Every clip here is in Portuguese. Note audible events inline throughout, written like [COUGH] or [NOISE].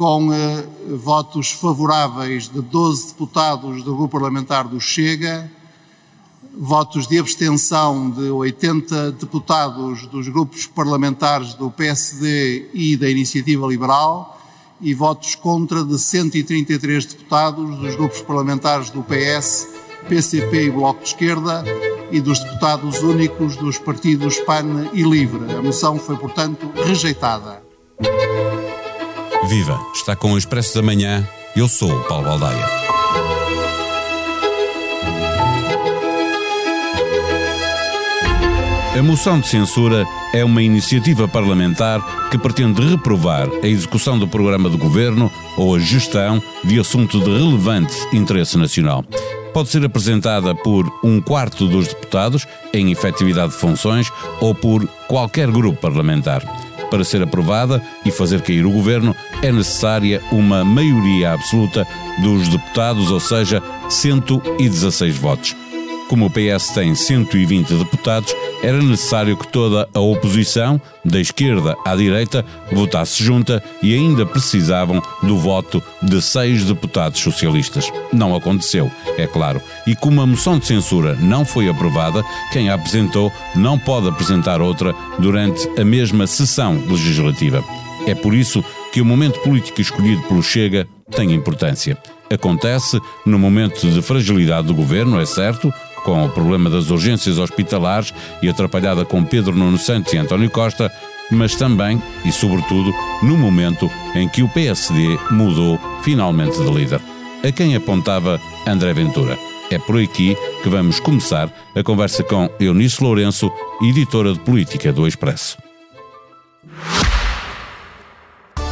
com eh, votos favoráveis de 12 deputados do Grupo Parlamentar do Chega, votos de abstenção de 80 deputados dos grupos parlamentares do PSD e da Iniciativa Liberal e votos contra de 133 deputados dos grupos parlamentares do PS, PCP e Bloco de Esquerda e dos deputados únicos dos partidos PAN e LIVRE. A moção foi, portanto, rejeitada. Viva! Está com o Expresso da Manhã. Eu sou o Paulo Baldaia. A moção de censura é uma iniciativa parlamentar que pretende reprovar a execução do programa do governo ou a gestão de assunto de relevante interesse nacional. Pode ser apresentada por um quarto dos deputados em efetividade de funções ou por qualquer grupo parlamentar. Para ser aprovada e fazer cair o governo, é necessária uma maioria absoluta dos deputados, ou seja, 116 votos. Como o PS tem 120 deputados, era necessário que toda a oposição, da esquerda à direita, votasse junta e ainda precisavam do voto de seis deputados socialistas. Não aconteceu, é claro. E como a moção de censura não foi aprovada, quem a apresentou não pode apresentar outra durante a mesma sessão legislativa. É por isso que o momento político escolhido pelo Chega tem importância. Acontece no momento de fragilidade do governo, é certo, com o problema das urgências hospitalares e atrapalhada com Pedro Nuno Santos e António Costa, mas também e sobretudo no momento em que o PSD mudou finalmente de líder. A quem apontava André Ventura. É por aqui que vamos começar a conversa com Eunice Lourenço, editora de política do Expresso.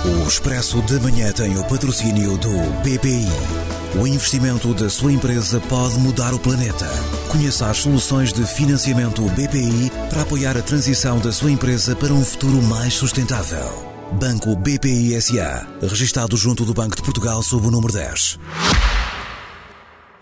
O Expresso de Manhã tem o patrocínio do BPI. O investimento da sua empresa pode mudar o planeta. Conheça as soluções de financiamento BPI para apoiar a transição da sua empresa para um futuro mais sustentável. Banco BPI SA, registado junto do Banco de Portugal sob o número 10.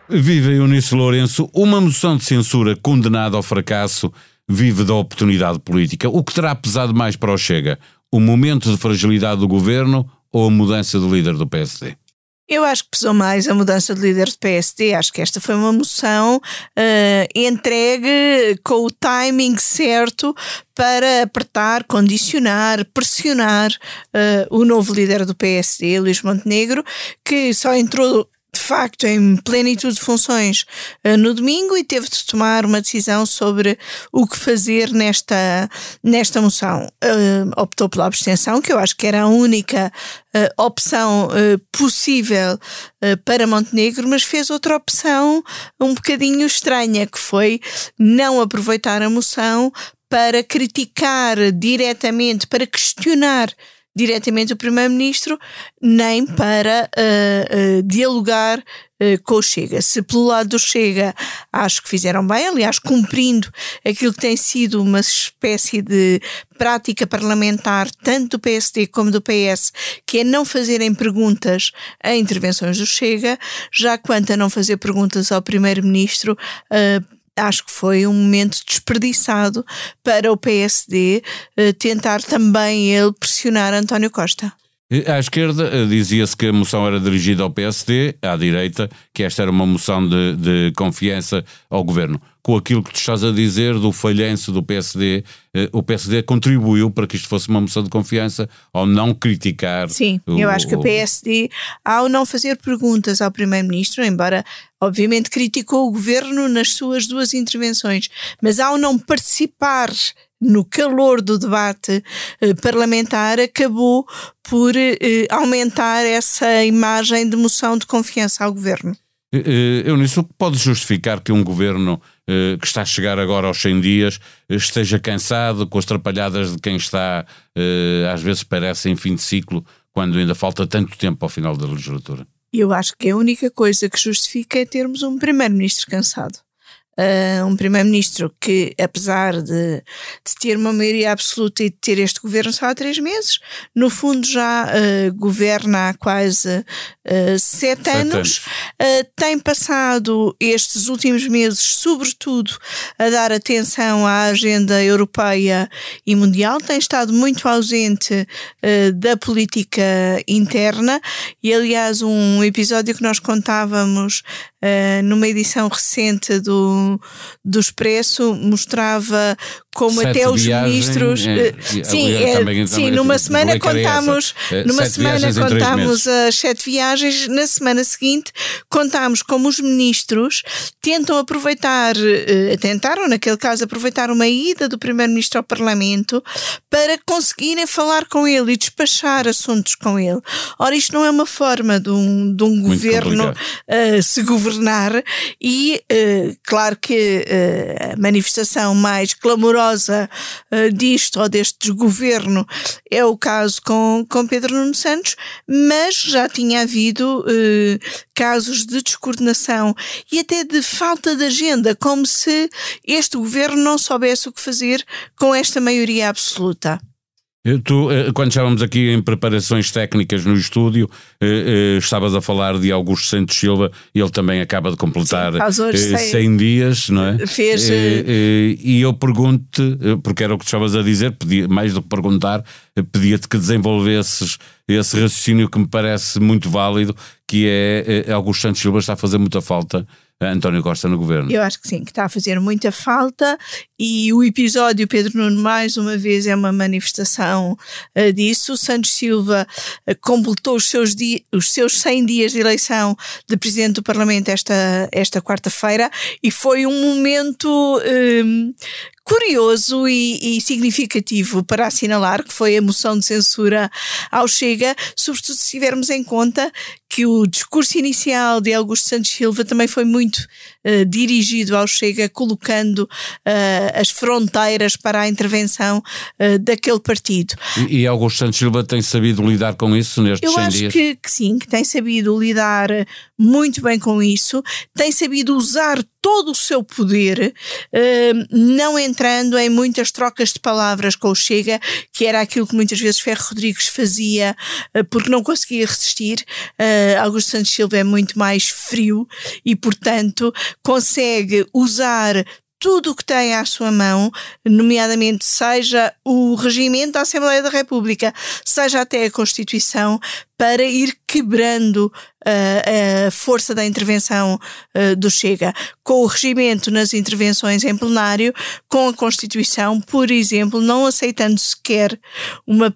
Viva Eunice Lourenço, uma moção de censura condenada ao fracasso vive da oportunidade política. O que terá pesado mais para o Chega? O momento de fragilidade do governo ou a mudança de líder do PSD? Eu acho que pesou mais a mudança de líder do PSD. Acho que esta foi uma moção uh, entregue com o timing certo para apertar, condicionar, pressionar uh, o novo líder do PSD, Luís Montenegro, que só entrou de facto em plenitude de funções uh, no domingo e teve de tomar uma decisão sobre o que fazer nesta, nesta moção. Uh, optou pela abstenção, que eu acho que era a única uh, opção possível para Montenegro, mas fez outra opção um bocadinho estranha, que foi não aproveitar a moção para criticar diretamente, para questionar diretamente o Primeiro-Ministro, nem para uh, uh, dialogar uh, com o Chega. Se pelo lado do Chega acho que fizeram bem, aliás, cumprindo aquilo que tem sido uma espécie de prática parlamentar, tanto do PSD como do PS, que é não fazerem perguntas a intervenções do Chega, já quanto a não fazer perguntas ao Primeiro-Ministro, acho que foi um momento desperdiçado para o PSD eh, tentar também ele pressionar António Costa. À esquerda eh, dizia-se que a moção era dirigida ao PSD, à direita, que esta era uma moção de, de confiança ao governo. Com aquilo que tu estás a dizer do falhanço do PSD, eh, o PSD contribuiu para que isto fosse uma moção de confiança ao não criticar. Sim, o, eu acho que o PSD, ao não fazer perguntas ao Primeiro-Ministro, embora obviamente criticou o governo nas suas duas intervenções, mas ao não participar no calor do debate eh, parlamentar, acabou por eh, aumentar essa imagem de moção de confiança ao governo. Eh, eu nisso pode justificar que um governo eh, que está a chegar agora aos 100 dias eh, esteja cansado com as trapalhadas de quem está, eh, às vezes parece em fim de ciclo, quando ainda falta tanto tempo ao final da legislatura? Eu acho que a única coisa que justifica é termos um primeiro-ministro cansado. Uh, um primeiro-ministro que, apesar de, de, ter uma maioria absoluta e de ter este governo só há três meses, no fundo já uh, governa há quase uh, sete, sete, anos, anos. tem passado estes últimos meses, sobretudo, a dar atenção à agenda europeia e mundial, tem estado muito ausente da política interna e, aliás, um episódio que nós contávamos numa edição recente do, do Expresso mostrava como sete até os viagem, ministros. É, uh, sim, é, também, sim numa semana contámos, numa semana contámos as sete viagens, na semana seguinte contámos como os ministros tentam aproveitar, uh, tentaram naquele caso aproveitar uma ida do primeiro-ministro ao Parlamento para conseguirem falar com ele e despachar assuntos com ele. Ora, isto não é uma forma de um, de um governo uh, se governar e, uh, claro que uh, a manifestação mais clamorosa disto ou deste desgoverno é o caso com, com Pedro Nuno Santos, mas já tinha havido casos de descoordenação e até de falta de agenda, como se este governo não soubesse o que fazer com esta maioria absoluta. Tu, eh, quando estávamos aqui em preparações técnicas no estúdio, eh, eh, estavas a falar de Augusto Santos Silva, ele também acaba de completar Sim, 100 dias, não é? Fez. E eu pergunto-te, porque era o que estavas a dizer, pedia, mais do que perguntar, pedia-te que desenvolvesses esse raciocínio que me parece muito válido, que é Augusto Santos Silva está a fazer muita falta António Costa no governo. Eu acho que sim, que está a fazer muita falta e o episódio Pedro Nuno mais uma vez é uma manifestação uh, disso. Santos Silva uh, completou os seus, os seus 100 dias de eleição de Presidente do Parlamento esta, esta quarta-feira e foi um momento uh, curioso e, e, significativo para assinalar, que foi a moção de censura ao Chega, sobretudo se tivermos em conta que o discurso inicial de Augusto Santos Silva também foi muito uh, dirigido ao Chega, colocando uh, as fronteiras para a intervenção uh, daquele partido. E, e, Augusto Santos Silva tem sabido lidar com isso nestes Eu 100 acho dias? Que, que sim, que tem sabido lidar muito bem com isso, tem sabido usar todo o seu poder, não entrando em muitas trocas de palavras com o Chega, que era aquilo que muitas vezes Ferro Rodrigues fazia porque não conseguia resistir Augusto Santos Silva é muito mais frio e, portanto, consegue usar tudo o que tem à sua mão, nomeadamente seja o regimento da Assembleia da República, seja até a Constituição, para ir quebrando a força da intervenção uh, do Chega, com o regimento nas intervenções em plenário, com a Constituição, por exemplo, não aceitando sequer uma,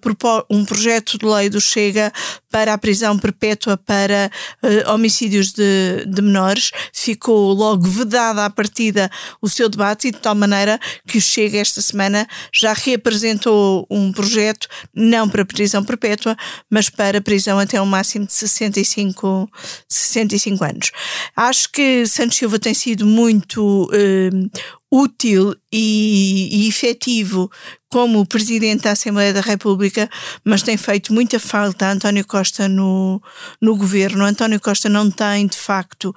um projeto de lei do Chega para a prisão perpétua para uh, homicídios de, de menores, ficou logo vedada à partida o seu debate e de tal maneira que o Chega esta semana já reapresentou um projeto não para prisão perpétua, mas para prisão prisão até um máximo de 65, 65 anos. Acho que Santos Silva tem sido muito uh, útil e, e efetivo como Presidente da Assembleia da República, mas tem feito muita falta a António Costa no, no governo. António Costa não tem, de facto,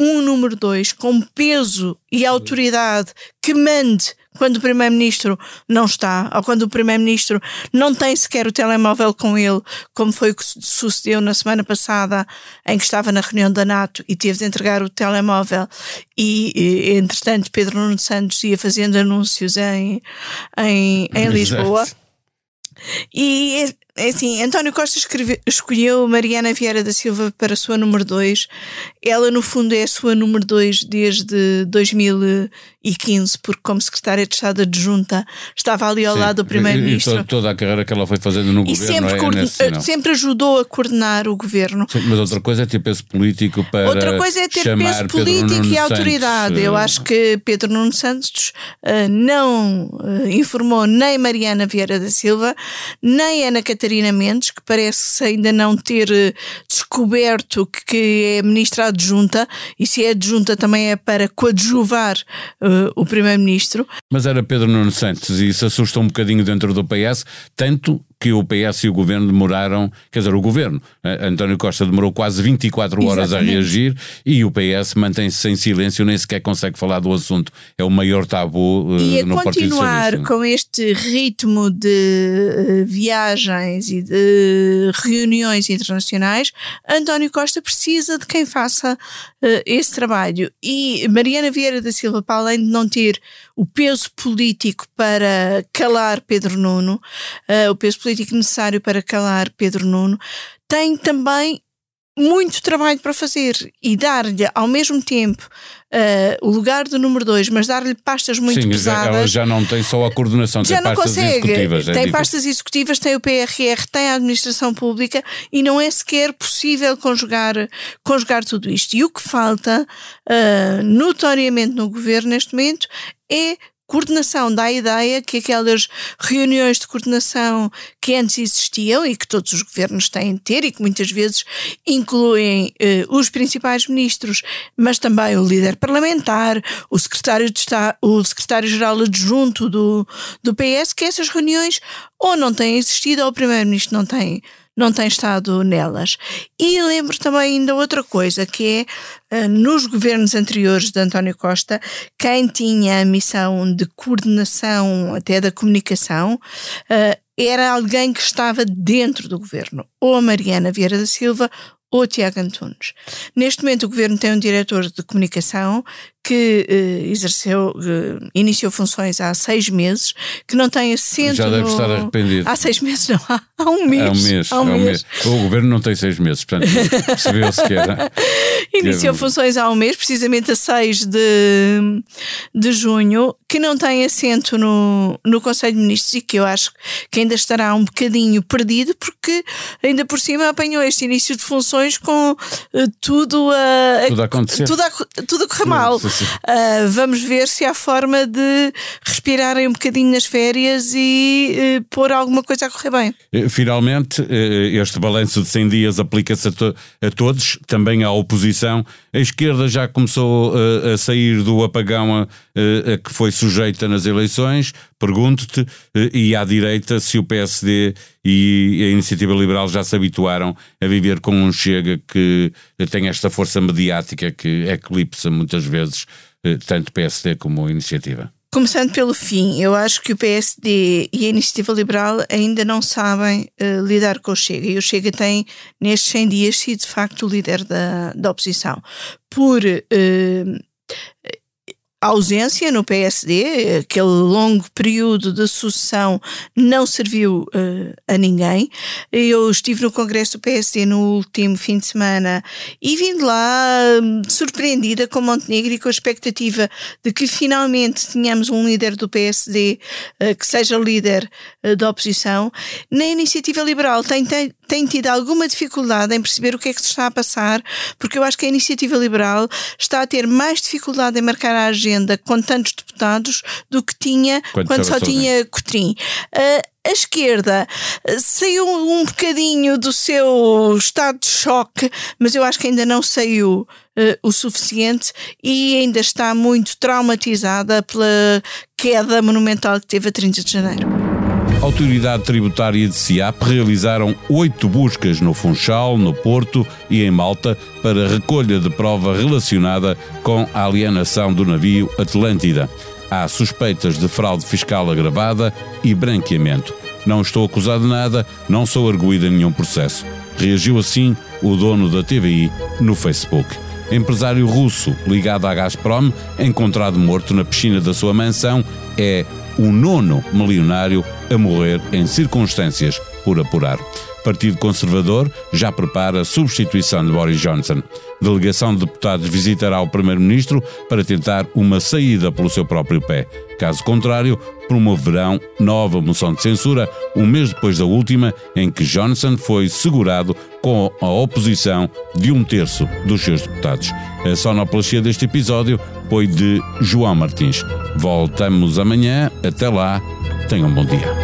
um número dois com peso e autoridade que mande quando o Primeiro-Ministro não está, ou quando o Primeiro-Ministro não tem sequer o telemóvel com ele, como foi o que sucedeu na semana passada, em que estava na reunião da NATO e teve de entregar o telemóvel, e, entretanto Pedro Nuno Santos ia fazendo anúncios em, em, em Lisboa. E é assim, António Costa escreve, escolheu Mariana Vieira da Silva para a sua número 2. Ela, no fundo, é a sua número 2 desde 2015, porque, como secretária de Estado adjunta, estava ali ao Sim. lado do Primeiro-Ministro. Toda a carreira que ela foi fazendo no e governo. Sempre, é nesse, sempre ajudou a coordenar o governo. Sim, mas outra coisa é ter peso político para. Outra coisa é ter peso político e autoridade. Santos. Eu acho que Pedro Nuno Santos uh, não uh, informou nem Mariana Vieira da Silva, nem Ana Catarina Mendes, que parece ainda não ter eh, descoberto que é ministra adjunta, e se é adjunta também é para coadjuvar uh, o primeiro-ministro. Mas era Pedro Nuno Santos e isso assusta um bocadinho dentro do PS, tanto que o PS e o governo demoraram, quer dizer, o governo, António Costa demorou quase 24 horas Exatamente. a reagir e o PS mantém-se em silêncio, nem sequer consegue falar do assunto. É o maior tabu uh, e no Partido Socialista. continuar com este ritmo de uh, viagens e de reuniões internacionais, António Costa precisa de quem faça uh, esse trabalho. E Mariana Vieira da Silva, para além de não ter o peso político para calar Pedro Nuno, uh, o peso político necessário para calar Pedro Nuno, tem também muito trabalho para fazer e dar-lhe ao mesmo tempo uh, o lugar do número 2, mas dar-lhe pastas muito Sim, pesadas. Ela já não tem só a coordenação, já tem não pastas consegue. executivas. É tem pastas executivas, tem o PRR, tem a administração pública e não é sequer possível conjugar, conjugar tudo isto. E o que falta uh, notoriamente no governo neste momento é coordenação dá a ideia que aquelas reuniões de coordenação que antes existiam e que todos os governos têm de ter e que muitas vezes incluem eh, os principais ministros, mas também o líder parlamentar, o secretário de Estado, o secretário-geral adjunto do, do PS, que essas reuniões ou não têm existido ou o primeiro-ministro não tem não tem estado nelas. E lembro também ainda outra coisa, que é eh, nos governos anteriores de António Costa, quem tinha a missão de coordenação até da comunicação eh, era alguém que estava dentro do governo, ou a Mariana Vieira da Silva ou Tiago Antunes. Neste momento o governo tem um diretor de comunicação que uh, exerceu, uh, iniciou funções há seis meses, que não tem assento. Já deve no... estar arrependido. Há seis meses, não, há, há um mês. Há um mês. Há um, mês. mês. O governo não tem seis meses, portanto, percebeu-se que era. [LAUGHS] Iniciou que funções há um mês, precisamente a 6 de, de junho, que não tem assento no, no Conselho de Ministros e que eu acho que ainda estará um bocadinho perdido, porque ainda por cima apanhou este início de funções com uh, tudo a, tudo a acontecer. Tudo a, tudo a correr mal. Uh, vamos ver se há forma de respirarem um bocadinho nas férias e uh, pôr alguma coisa a correr bem. Eh, finalmente, uh, este balanço de 100 dias aplica-se a, to a, todos, também à oposição. A esquerda já começou a sair do apagão a, a, que foi sujeita nas eleições. Pergunto-te, e à direita, se o PSD e a Iniciativa Liberal já se habituaram a viver com um Chega que tem esta força mediática que eclipsa muitas vezes eh, tanto PSD como a iniciativa? Começando pelo fim, eu acho que o PSD e a Iniciativa Liberal ainda não sabem uh, lidar com o Chega. E o Chega tem, nestes 100 dias, sido de facto o líder da, da oposição. Por uh, ausência no PSD, aquele longo período de sucessão não serviu uh, a ninguém. Eu estive no Congresso do PSD no último fim de semana e vim de lá hum, surpreendida com Montenegro e com a expectativa de que finalmente tenhamos um líder do PSD uh, que seja líder uh, da oposição. Na iniciativa liberal tem, tem, tem tido alguma dificuldade em perceber o que é que se está a passar, porque eu acho que a iniciativa liberal está a ter mais dificuldade em marcar a agenda com tantos deputados do que tinha quando, quando só tinha Cotrim. Uh, a esquerda ah, saiu um bocadinho do seu estado de choque, mas eu acho que ainda não saiu uh, o suficiente e ainda está muito traumatizada pela queda monumental que teve a 30 de janeiro. A Autoridade Tributária de SIAP realizaram oito buscas no Funchal, no Porto e em Malta para recolha de prova relacionada com a alienação do navio Atlântida. Há suspeitas de fraude fiscal agravada e branqueamento. Não estou acusado de nada, não sou arguído em nenhum processo. Reagiu assim o dono da TVI no Facebook. Empresário russo ligado à Gazprom, encontrado morto na piscina da sua mansão, é o nono milionário a morrer em circunstâncias por apurar. Partido Conservador já prepara a substituição de Boris Johnson. Delegação de deputados visitará o Primeiro-Ministro para tentar uma saída pelo seu próprio pé. Caso contrário, promoverão nova moção de censura, um mês depois da última, em que Johnson foi segurado com a oposição de um terço dos seus deputados. A sonoplastia deste episódio foi de João Martins. Voltamos amanhã. Até lá. Tenham um bom dia.